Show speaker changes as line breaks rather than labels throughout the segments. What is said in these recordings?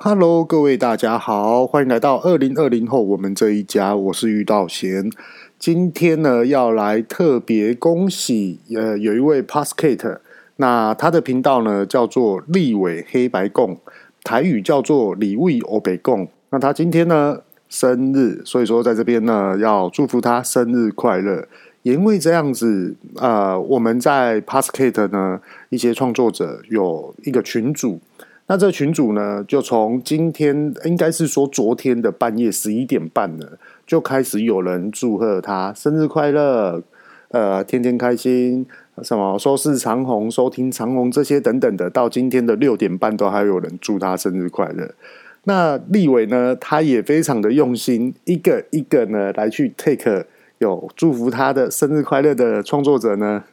Hello，各位大家好，欢迎来到二零二零后我们这一家，我是玉道贤。今天呢，要来特别恭喜，呃，有一位 Podcast，那他的频道呢叫做立伟黑白共，台语叫做李伟欧北共。那他今天呢生日，所以说在这边呢要祝福他生日快乐。因为这样子，呃，我们在 Podcast 呢一些创作者有一个群组。那这群主呢，就从今天应该是说昨天的半夜十一点半呢，就开始有人祝贺他生日快乐，呃，天天开心，什么收视长虹、收听长虹这些等等的，到今天的六点半都还有人祝他生日快乐。那立伟呢，他也非常的用心，一个一个呢来去 take 有祝福他的生日快乐的创作者呢。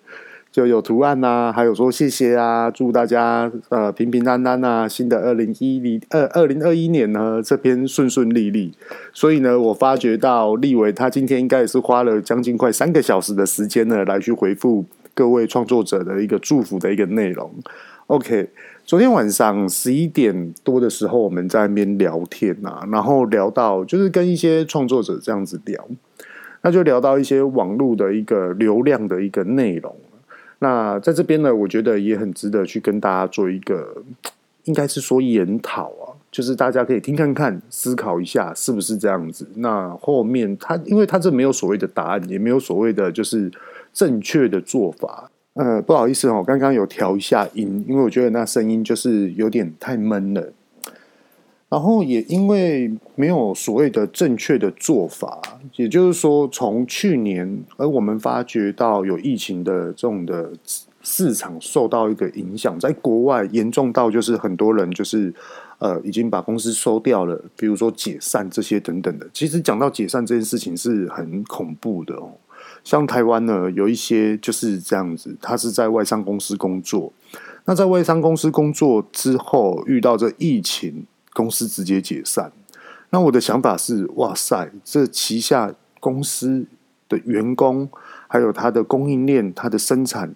就有图案呐、啊，还有说谢谢啊，祝大家呃平平安安啊，新的二零一零二二零二一年呢这边顺顺利利。所以呢，我发觉到立伟他今天应该也是花了将近快三个小时的时间呢，来去回复各位创作者的一个祝福的一个内容。OK，昨天晚上十一点多的时候，我们在那边聊天啊，然后聊到就是跟一些创作者这样子聊，那就聊到一些网络的一个流量的一个内容。那在这边呢，我觉得也很值得去跟大家做一个，应该是说研讨啊，就是大家可以听看看，思考一下是不是这样子。那后面他，因为他这没有所谓的答案，也没有所谓的就是正确的做法。呃，不好意思哦，刚刚有调一下音，因为我觉得那声音就是有点太闷了。然后也因为没有所谓的正确的做法，也就是说，从去年而我们发觉到有疫情的这种的市场受到一个影响，在国外严重到就是很多人就是呃已经把公司收掉了，比如说解散这些等等的。其实讲到解散这件事情是很恐怖的哦。像台湾呢，有一些就是这样子，他是在外商公司工作，那在外商公司工作之后遇到这疫情。公司直接解散，那我的想法是：哇塞，这旗下公司的员工，还有它的供应链、它的生产，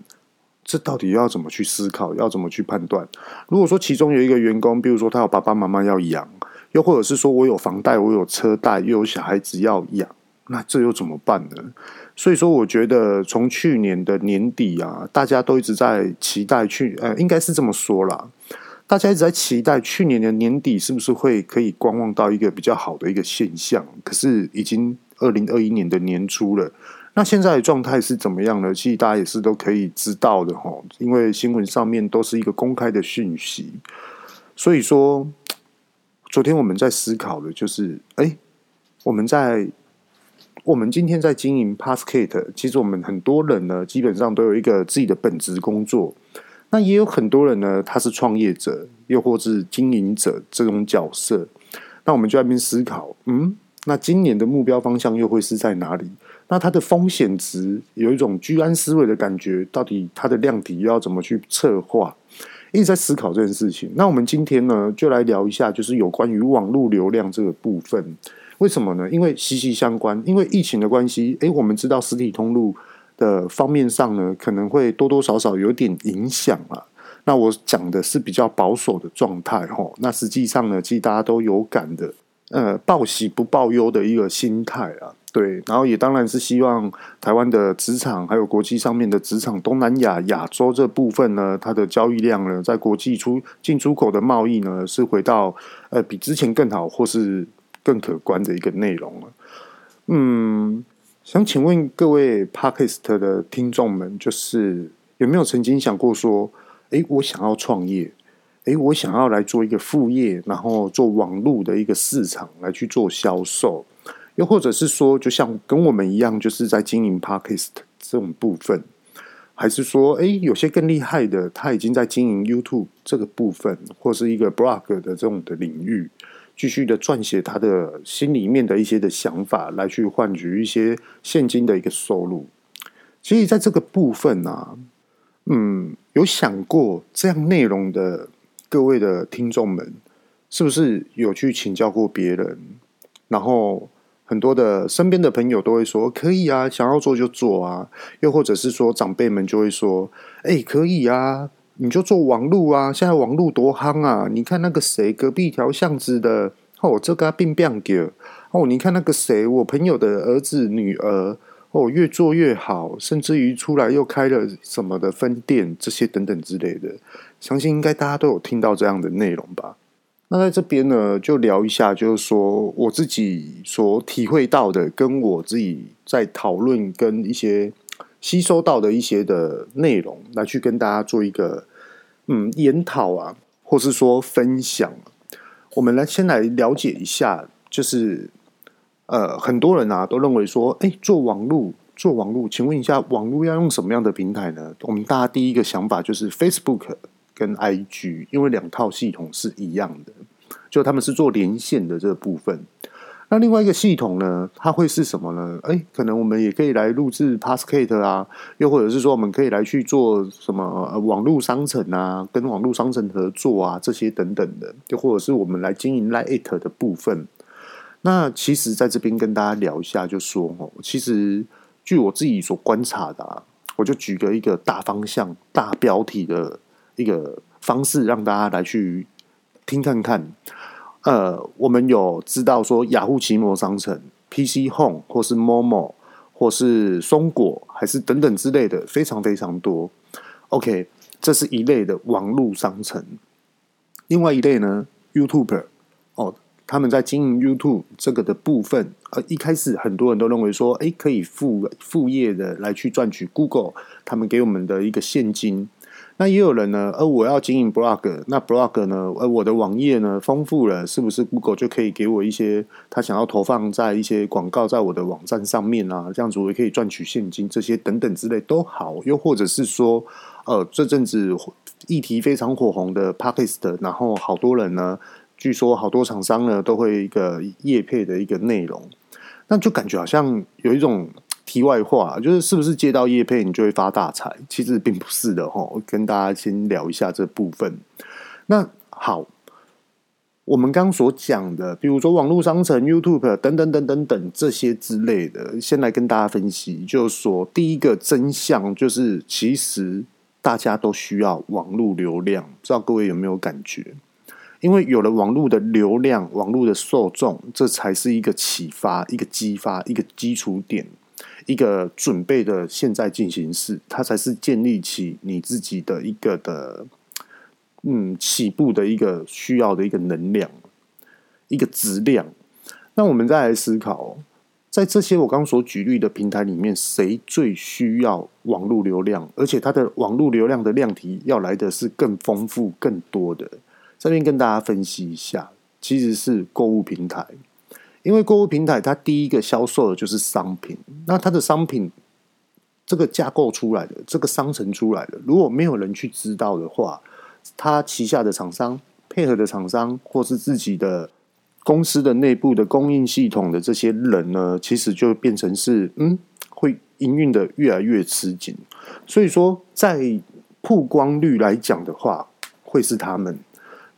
这到底要怎么去思考？要怎么去判断？如果说其中有一个员工，比如说他有爸爸妈妈要养，又或者是说我有房贷、我有车贷，又有小孩子要养，那这又怎么办呢？所以说，我觉得从去年的年底啊，大家都一直在期待去，呃，应该是这么说啦。大家一直在期待去年的年底是不是会可以观望到一个比较好的一个现象，可是已经二零二一年的年初了，那现在的状态是怎么样呢？其实大家也是都可以知道的哈，因为新闻上面都是一个公开的讯息，所以说昨天我们在思考的就是，哎，我们在我们今天在经营 Podcast，其实我们很多人呢，基本上都有一个自己的本职工作。那也有很多人呢，他是创业者，又或是经营者这种角色。那我们就在那边思考，嗯，那今年的目标方向又会是在哪里？那它的风险值有一种居安思危的感觉，到底它的量体要怎么去策划？一直在思考这件事情。那我们今天呢，就来聊一下，就是有关于网络流量这个部分。为什么呢？因为息息相关。因为疫情的关系，诶，我们知道实体通路。的方面上呢，可能会多多少少有点影响啊。那我讲的是比较保守的状态哈。那实际上呢，其实大家都有感的，呃，报喜不报忧的一个心态啊。对，然后也当然是希望台湾的职场，还有国际上面的职场，东南亚、亚洲这部分呢，它的交易量呢，在国际出进出口的贸易呢，是回到呃比之前更好，或是更可观的一个内容了。嗯。想请问各位 Podcast 的听众们，就是有没有曾经想过说，诶，我想要创业，诶，我想要来做一个副业，然后做网络的一个市场来去做销售，又或者是说，就像跟我们一样，就是在经营 Podcast 这种部分，还是说，诶，有些更厉害的，他已经在经营 YouTube 这个部分，或是一个 Blog 的这种的领域。继续的撰写他的心里面的一些的想法，来去换取一些现金的一个收入。所以在这个部分呢、啊，嗯，有想过这样内容的各位的听众们，是不是有去请教过别人？然后很多的身边的朋友都会说可以啊，想要做就做啊。又或者是说长辈们就会说，哎，可以啊。你就做网路啊！现在网路多夯啊！你看那个谁，隔壁条巷子的哦，这个变变狗哦，你看那个谁，我朋友的儿子女儿哦，越做越好，甚至于出来又开了什么的分店，这些等等之类的，相信应该大家都有听到这样的内容吧？那在这边呢，就聊一下，就是说我自己所体会到的，跟我自己在讨论跟一些吸收到的一些的内容，来去跟大家做一个。嗯，研讨啊，或是说分享，我们来先来了解一下，就是呃，很多人啊都认为说，哎，做网络，做网络，请问一下，网络要用什么样的平台呢？我们大家第一个想法就是 Facebook 跟 IG，因为两套系统是一样的，就他们是做连线的这个部分。那另外一个系统呢，它会是什么呢？哎，可能我们也可以来录制 Podcast 啊，又或者是说我们可以来去做什么网络商城啊，跟网络商城合作啊，这些等等的，又或者是我们来经营 Lite 的部分。那其实在这边跟大家聊一下，就说哦，其实据我自己所观察的啊，我就举个一个大方向、大标题的一个方式，让大家来去听看看。呃，我们有知道说雅虎奇摩商城、PC Home 或是 Momo 或是松果，还是等等之类的，非常非常多。OK，这是一类的网络商城。另外一类呢，YouTuber 哦，他们在经营 YouTube 这个的部分，呃，一开始很多人都认为说，哎，可以副副业的来去赚取 Google 他们给我们的一个现金。那也有人呢，而我要经营 blog，那 blog 呢，而我的网页呢丰富了，是不是 Google 就可以给我一些他想要投放在一些广告在我的网站上面啊？这样子我也可以赚取现金，这些等等之类都好。又或者是说，呃，这阵子议题非常火红的 Podcast，然后好多人呢，据说好多厂商呢都会一个业配的一个内容，那就感觉好像有一种。题外话，就是是不是接到叶配你就会发大财？其实并不是的哈。跟大家先聊一下这部分。那好，我们刚刚所讲的，比如说网络商城、YouTube 等等等等等这些之类的，先来跟大家分析。就是说，第一个真相就是，其实大家都需要网络流量，不知道各位有没有感觉？因为有了网络的流量、网络的受众，这才是一个启发、一个激发、一个基础点。一个准备的现在进行式，它才是建立起你自己的一个的，嗯，起步的一个需要的一个能量，一个质量。那我们再来思考，在这些我刚所举例的平台里面，谁最需要网络流量？而且它的网络流量的量体要来的是更丰富、更多的。这边跟大家分析一下，其实是购物平台。因为购物平台，它第一个销售的就是商品，那它的商品这个架构出来的，这个商城出来的，如果没有人去知道的话，它旗下的厂商、配合的厂商，或是自己的公司的内部的供应系统的这些人呢，其实就变成是嗯，会营运的越来越吃紧。所以说，在曝光率来讲的话，会是他们。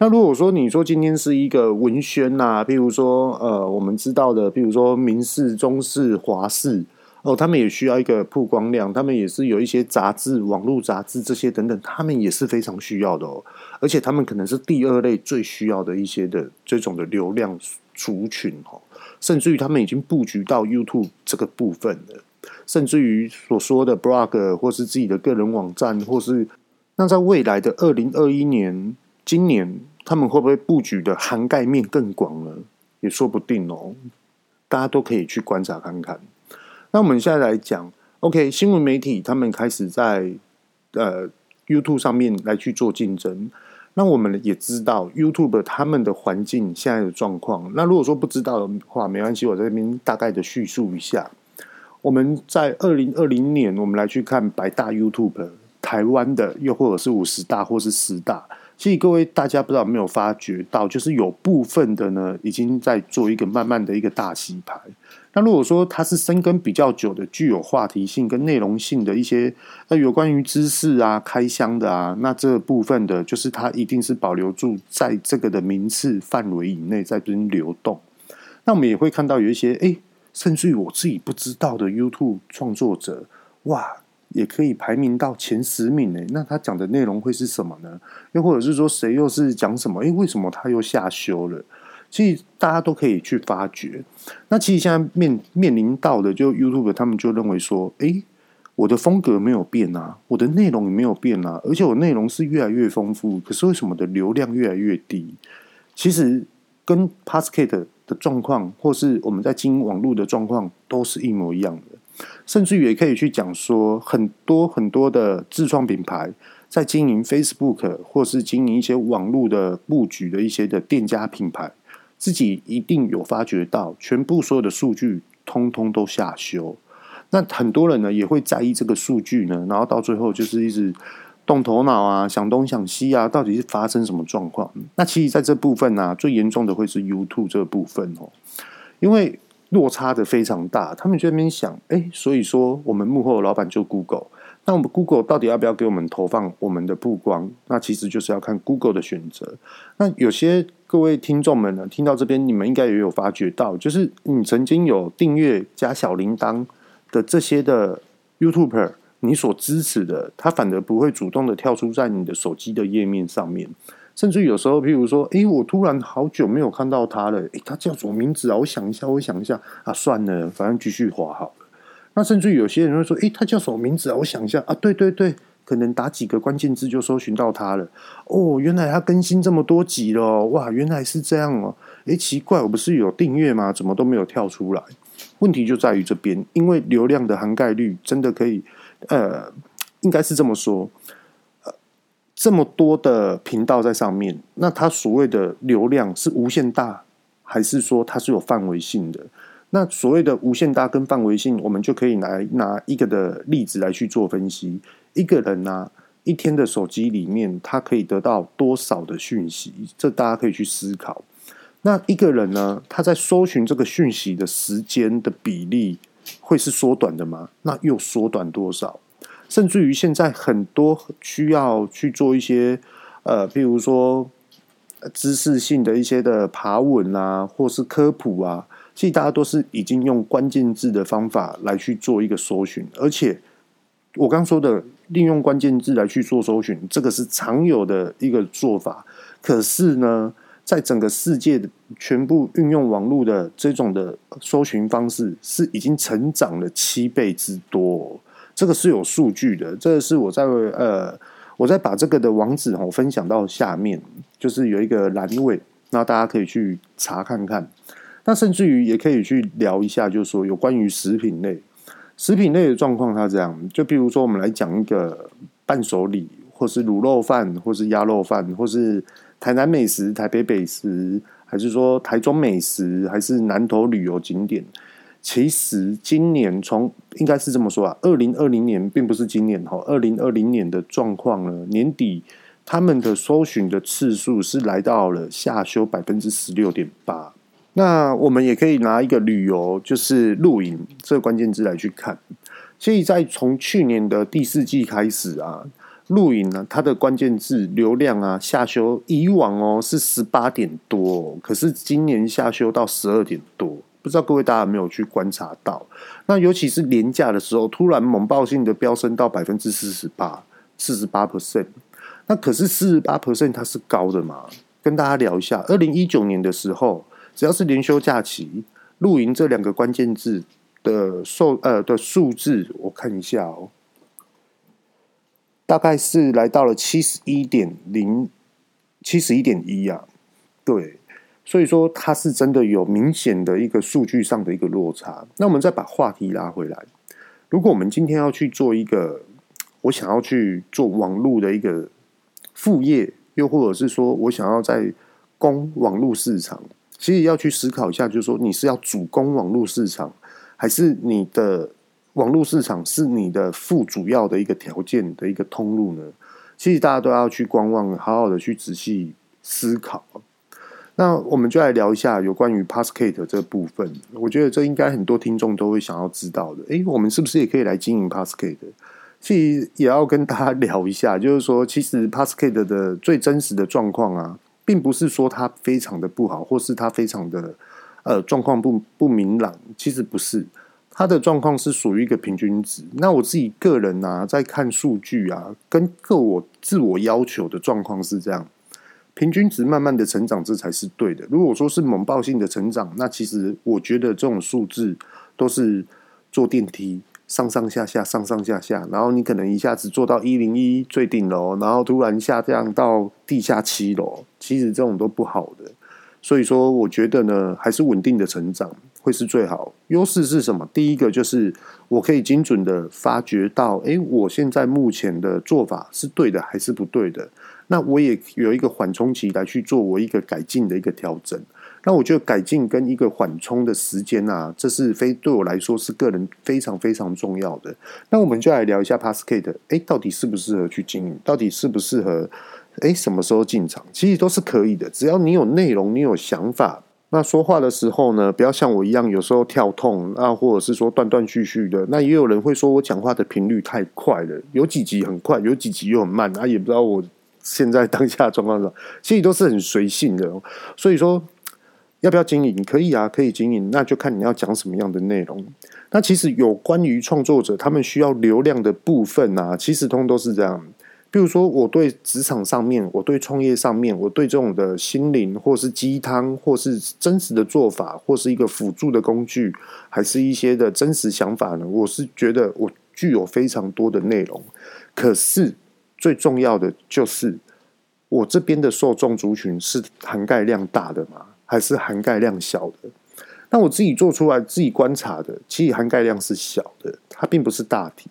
那如果说你说今天是一个文宣呐、譬如说呃，我们知道的，譬如说民视、中视、华视哦，他们也需要一个曝光量，他们也是有一些杂志、网络杂志这些等等，他们也是非常需要的哦。而且他们可能是第二类最需要的一些的这种的流量族群哦，甚至于他们已经布局到 YouTube 这个部分了，甚至于所说的 blog 或是自己的个人网站，或是那在未来的二零二一年，今年。他们会不会布局的涵盖面更广呢？也说不定哦。大家都可以去观察看看。那我们现在来讲，OK，新闻媒体他们开始在呃 YouTube 上面来去做竞争。那我们也知道 YouTube 他们的环境现在的状况。那如果说不知道的话，没关系，我在这边大概的叙述一下。我们在二零二零年，我们来去看百大 YouTube，台湾的又或者是五十大或是十大。其实各位大家不知道有没有发觉到，就是有部分的呢，已经在做一个慢慢的一个大洗牌。那如果说它是深耕比较久的，具有话题性跟内容性的一些呃有关于知识啊、开箱的啊，那这部分的，就是它一定是保留住在这个的名次范围以内，在这边流动。那我们也会看到有一些哎，甚至于我自己不知道的 YouTube 创作者，哇，也可以排名到前十名呢？那他讲的内容会是什么呢？又或者是说谁又是讲什么？诶，为什么他又下修了？其实大家都可以去发掘。那其实现在面面临到的，就 YouTube 他们就认为说，诶，我的风格没有变啊，我的内容也没有变啊，而且我内容是越来越丰富，可是为什么的流量越来越低？其实跟 p a s c a t 的状况，或是我们在经营网络的状况，都是一模一样的。甚至也可以去讲说，很多很多的自创品牌在经营 Facebook 或是经营一些网络的布局的一些的店家品牌，自己一定有发觉到，全部所有的数据通通都下修。那很多人呢也会在意这个数据呢，然后到最后就是一直动头脑啊，想东想西啊，到底是发生什么状况？那其实在这部分呢、最严重的会是 YouTube 这部分哦，因为。落差的非常大，他们就在那边想，哎，所以说我们幕后老板就 Google，那我们 Google 到底要不要给我们投放我们的曝光？那其实就是要看 Google 的选择。那有些各位听众们呢，听到这边，你们应该也有发觉到，就是你曾经有订阅加小铃铛的这些的 YouTuber，你所支持的，他反而不会主动的跳出在你的手机的页面上面。甚至有时候，譬如说，诶，我突然好久没有看到他了，诶，他叫什么名字啊？我想一下，我想一下啊，算了，反正继续滑好了。那甚至有些人会说，诶，他叫什么名字啊？我想一下啊，对对对，可能打几个关键字就搜寻到他了。哦，原来他更新这么多集了，哇，原来是这样哦。诶，奇怪，我不是有订阅吗？怎么都没有跳出来？问题就在于这边，因为流量的涵盖率真的可以，呃，应该是这么说。这么多的频道在上面，那它所谓的流量是无限大，还是说它是有范围性的？那所谓的无限大跟范围性，我们就可以来拿一个的例子来去做分析。一个人呢、啊，一天的手机里面，他可以得到多少的讯息？这大家可以去思考。那一个人呢，他在搜寻这个讯息的时间的比例，会是缩短的吗？那又缩短多少？甚至于现在很多需要去做一些呃，譬如说知识性的一些的爬文啊，或是科普啊，其实大家都是已经用关键字的方法来去做一个搜寻，而且我刚说的利用关键字来去做搜寻，这个是常有的一个做法。可是呢，在整个世界的全部运用网络的这种的搜寻方式，是已经成长了七倍之多。这个是有数据的，这个是我在呃，我在把这个的网址哦分享到下面，就是有一个栏位，那大家可以去查看看。那甚至于也可以去聊一下，就是说有关于食品类、食品类的状况，它这样，就比如说我们来讲一个伴手礼，或是卤肉饭，或是鸭肉饭，或是台南美食、台北美食，还是说台中美食，还是南投旅游景点。其实今年从应该是这么说啊，二零二零年并不是今年哈，二零二零年的状况呢，年底他们的搜寻的次数是来到了下修百分之十六点八。那我们也可以拿一个旅游，就是露营这个关键字来去看。所以在从去年的第四季开始啊，露营呢，它的关键字流量啊下修，以往哦是十八点多，可是今年下修到十二点多。不知道各位大家有没有去观察到？那尤其是连假的时候，突然猛爆性的飙升到百分之四十八，四十八 percent。那可是四十八 percent 它是高的嘛？跟大家聊一下，二零一九年的时候，只要是连休假期，露营这两个关键字的数呃的数字，我看一下哦，大概是来到了七十一点零，七十一点一啊，对。所以说，它是真的有明显的一个数据上的一个落差。那我们再把话题拉回来，如果我们今天要去做一个，我想要去做网络的一个副业，又或者是说我想要在攻网络市场，其实要去思考一下，就是说你是要主攻网络市场，还是你的网络市场是你的副主要的一个条件的一个通路呢？其实大家都要去观望，好好的去仔细思考。那我们就来聊一下有关于 PASKET 这部分。我觉得这应该很多听众都会想要知道的。诶，我们是不是也可以来经营 Podcast？其实也要跟大家聊一下，就是说，其实 PASKET 的最真实的状况啊，并不是说它非常的不好，或是它非常的呃状况不不明朗。其实不是它的状况是属于一个平均值。那我自己个人啊，在看数据啊，跟个我自我要求的状况是这样：平均值慢慢的成长，这才是对的。如果说是猛爆性的成长，那其实我觉得这种数字都是坐电梯。上上下下，上上下下，然后你可能一下子做到一零一最顶楼，然后突然下降到地下七楼，其实这种都不好的。所以说，我觉得呢，还是稳定的成长会是最好。优势是什么？第一个就是我可以精准的发觉到，诶，我现在目前的做法是对的还是不对的？那我也有一个缓冲期来去做我一个改进的一个调整。那我觉得改进跟一个缓冲的时间啊，这是非对我来说是个人非常非常重要的。那我们就来聊一下 Passkade，诶，到底适不适合去经营？到底适不适合？诶，什么时候进场？其实都是可以的，只要你有内容，你有想法。那说话的时候呢，不要像我一样，有时候跳痛啊，或者是说断断续续的。那也有人会说我讲话的频率太快了，有几集很快，有几集又很慢啊，也不知道我现在当下状况上，其实都是很随性的。所以说。要不要经营？可以啊，可以经营。那就看你要讲什么样的内容。那其实有关于创作者他们需要流量的部分啊，其实通都是这样。比如说，我对职场上面，我对创业上面，我对这种的心灵，或是鸡汤，或是真实的做法，或是一个辅助的工具，还是一些的真实想法呢？我是觉得我具有非常多的内容。可是最重要的就是，我这边的受众族群是涵盖量大的吗？还是涵盖量小的？那我自己做出来、自己观察的，其实涵盖量是小的，它并不是大题。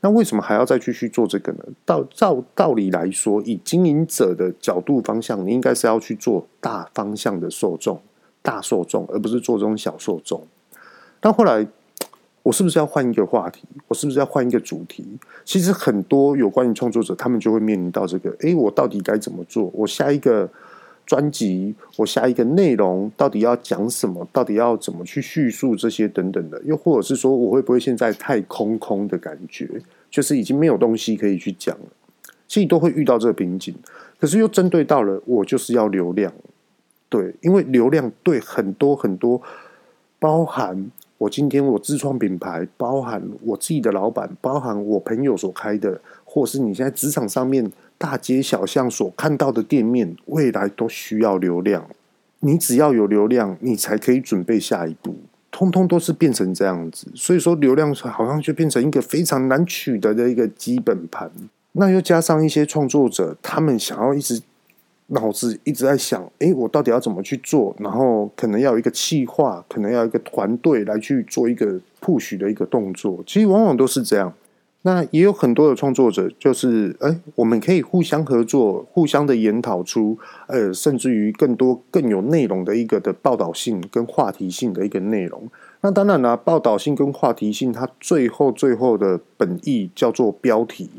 那为什么还要再继续做这个呢？到照道理来说，以经营者的角度方向，你应该是要去做大方向的受众、大受众，而不是做这种小受众。但后来，我是不是要换一个话题？我是不是要换一个主题？其实很多有关于创作者，他们就会面临到这个：诶，我到底该怎么做？我下一个。专辑，我下一个内容到底要讲什么？到底要怎么去叙述这些等等的？又或者是说，我会不会现在太空空的感觉，就是已经没有东西可以去讲了？其实都会遇到这个瓶颈。可是又针对到了，我就是要流量，对，因为流量对很多很多，包含我今天我自创品牌，包含我自己的老板，包含我朋友所开的，或是你现在职场上面。大街小巷所看到的店面，未来都需要流量。你只要有流量，你才可以准备下一步。通通都是变成这样子，所以说流量好像就变成一个非常难取得的一个基本盘。那又加上一些创作者，他们想要一直脑子一直在想：诶，我到底要怎么去做？然后可能要有一个企划，可能要一个团队来去做一个 push 的一个动作。其实往往都是这样。那也有很多的创作者，就是哎，我们可以互相合作，互相的研讨出，呃，甚至于更多更有内容的一个的报道性跟话题性的一个内容。那当然啦，报道性跟话题性，它最后最后的本意叫做标题，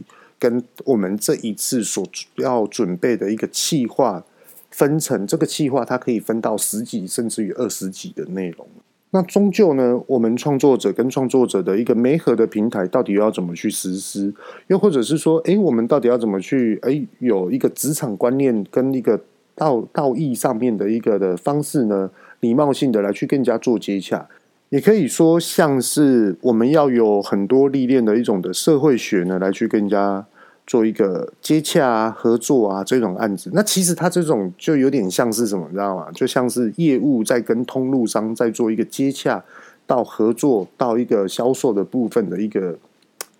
跟我们这一次所要准备的一个企划分成，这个企划它可以分到十几甚至于二十几的内容。那终究呢，我们创作者跟创作者的一个媒合的平台，到底要怎么去实施？又或者是说，诶，我们到底要怎么去？诶，有一个职场观念跟一个道道义上面的一个的方式呢？礼貌性的来去更加做接洽，也可以说像是我们要有很多历练的一种的社会学呢，来去更加。做一个接洽啊、合作啊这种案子，那其实他这种就有点像是什么，你知道吗？就像是业务在跟通路商在做一个接洽到合作到一个销售的部分的一个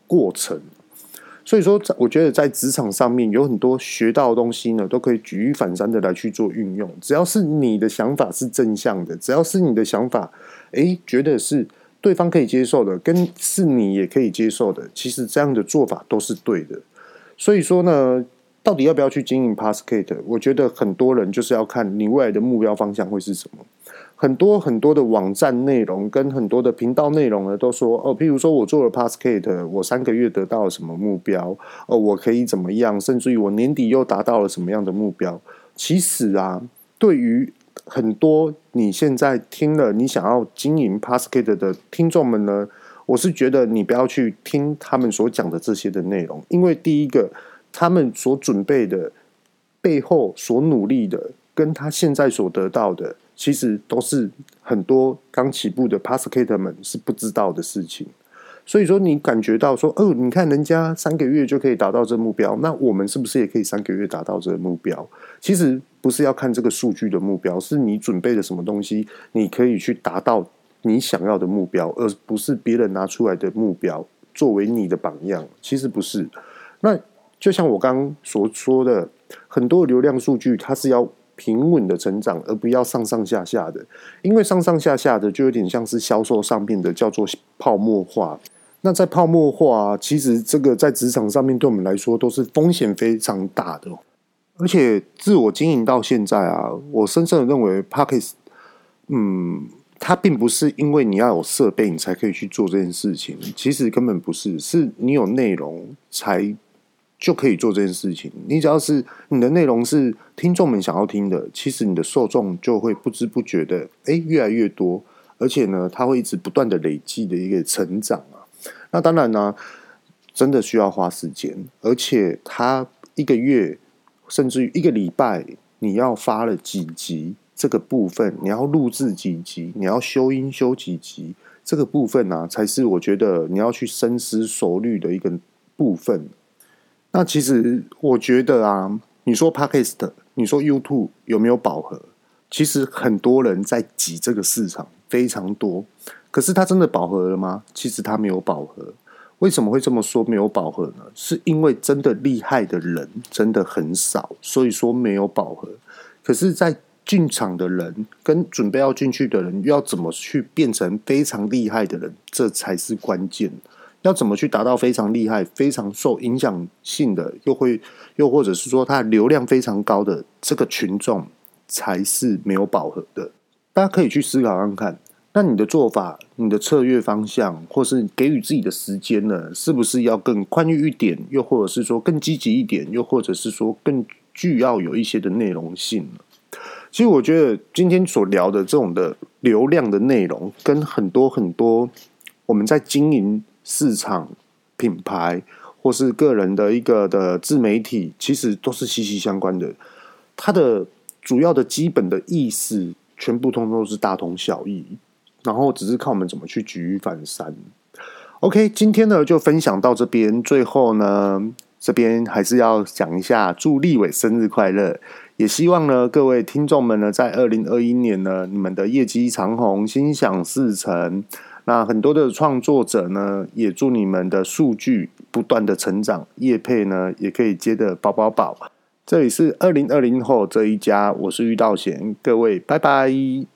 过程。所以说，我觉得在职场上面有很多学到的东西呢，都可以举一反三的来去做运用。只要是你的想法是正向的，只要是你的想法，诶，觉得是对方可以接受的，跟是你也可以接受的，其实这样的做法都是对的。所以说呢，到底要不要去经营 Passkade？我觉得很多人就是要看你未来的目标方向会是什么。很多很多的网站内容跟很多的频道内容呢，都说哦，譬如说我做了 Passkade，我三个月得到了什么目标？哦，我可以怎么样？甚至于我年底又达到了什么样的目标？其实啊，对于很多你现在听了你想要经营 Passkade 的听众们呢，我是觉得你不要去听他们所讲的这些的内容，因为第一个，他们所准备的背后所努力的，跟他现在所得到的，其实都是很多刚起步的 p a s c a t e r 们是不知道的事情。所以说，你感觉到说，哦，你看人家三个月就可以达到这目标，那我们是不是也可以三个月达到这个目标？其实不是要看这个数据的目标，是你准备了什么东西，你可以去达到你想要的目标，而不是别人拿出来的目标作为你的榜样。其实不是。那就像我刚刚所说的，很多流量数据它是要平稳的成长，而不要上上下下的，因为上上下下的就有点像是销售上面的叫做泡沫化。那在泡沫化，其实这个在职场上面对我们来说都是风险非常大的。而且自我经营到现在啊，我深深的认为，Podcast，嗯，它并不是因为你要有设备你才可以去做这件事情，其实根本不是，是你有内容才就可以做这件事情。你只要是你的内容是听众们想要听的，其实你的受众就会不知不觉的，哎，越来越多，而且呢，它会一直不断的累积的一个成长啊。那当然呢，真的需要花时间，而且他一个月甚至于一个礼拜，你要发了几集这个部分，你要录制几集，你要修音修几集这个部分呢、才是我觉得你要去深思熟虑的一个部分。那其实我觉得啊，你说 Podcast，你说 YouTube 有没有饱和？其实很多人在挤这个市场，非常多。可是它真的饱和了吗？其实它没有饱和。为什么会这么说没有饱和呢？是因为真的厉害的人真的很少，所以说没有饱和。可是，在进场的人跟准备要进去的人，要怎么去变成非常厉害的人，这才是关键。要怎么去达到非常厉害、非常受影响性的，又会又或者是说他流量非常高的这个群众，才是没有饱和的。大家可以去思考看看。那你的做法、你的策略方向，或是给予自己的时间呢？是不是要更宽裕一点？又或者是说更积极一点？又或者是说更具要有一些的内容性？其实我觉得今天所聊的这种的流量的内容，跟很多很多我们在经营市场、品牌或是个人的一个的自媒体，其实都是息息相关的。它的主要的基本的意思，全部通通都是大同小异。然后只是看我们怎么去举一反三。OK，今天呢就分享到这边。最后呢，这边还是要讲一下，祝立伟生日快乐！也希望呢各位听众们呢，在二零二一年呢，你们的业绩长虹，心想事成。那很多的创作者呢，也祝你们的数据不断的成长，业配呢也可以接的饱饱饱。这里是二零二零后这一家，我是玉道贤，各位拜拜。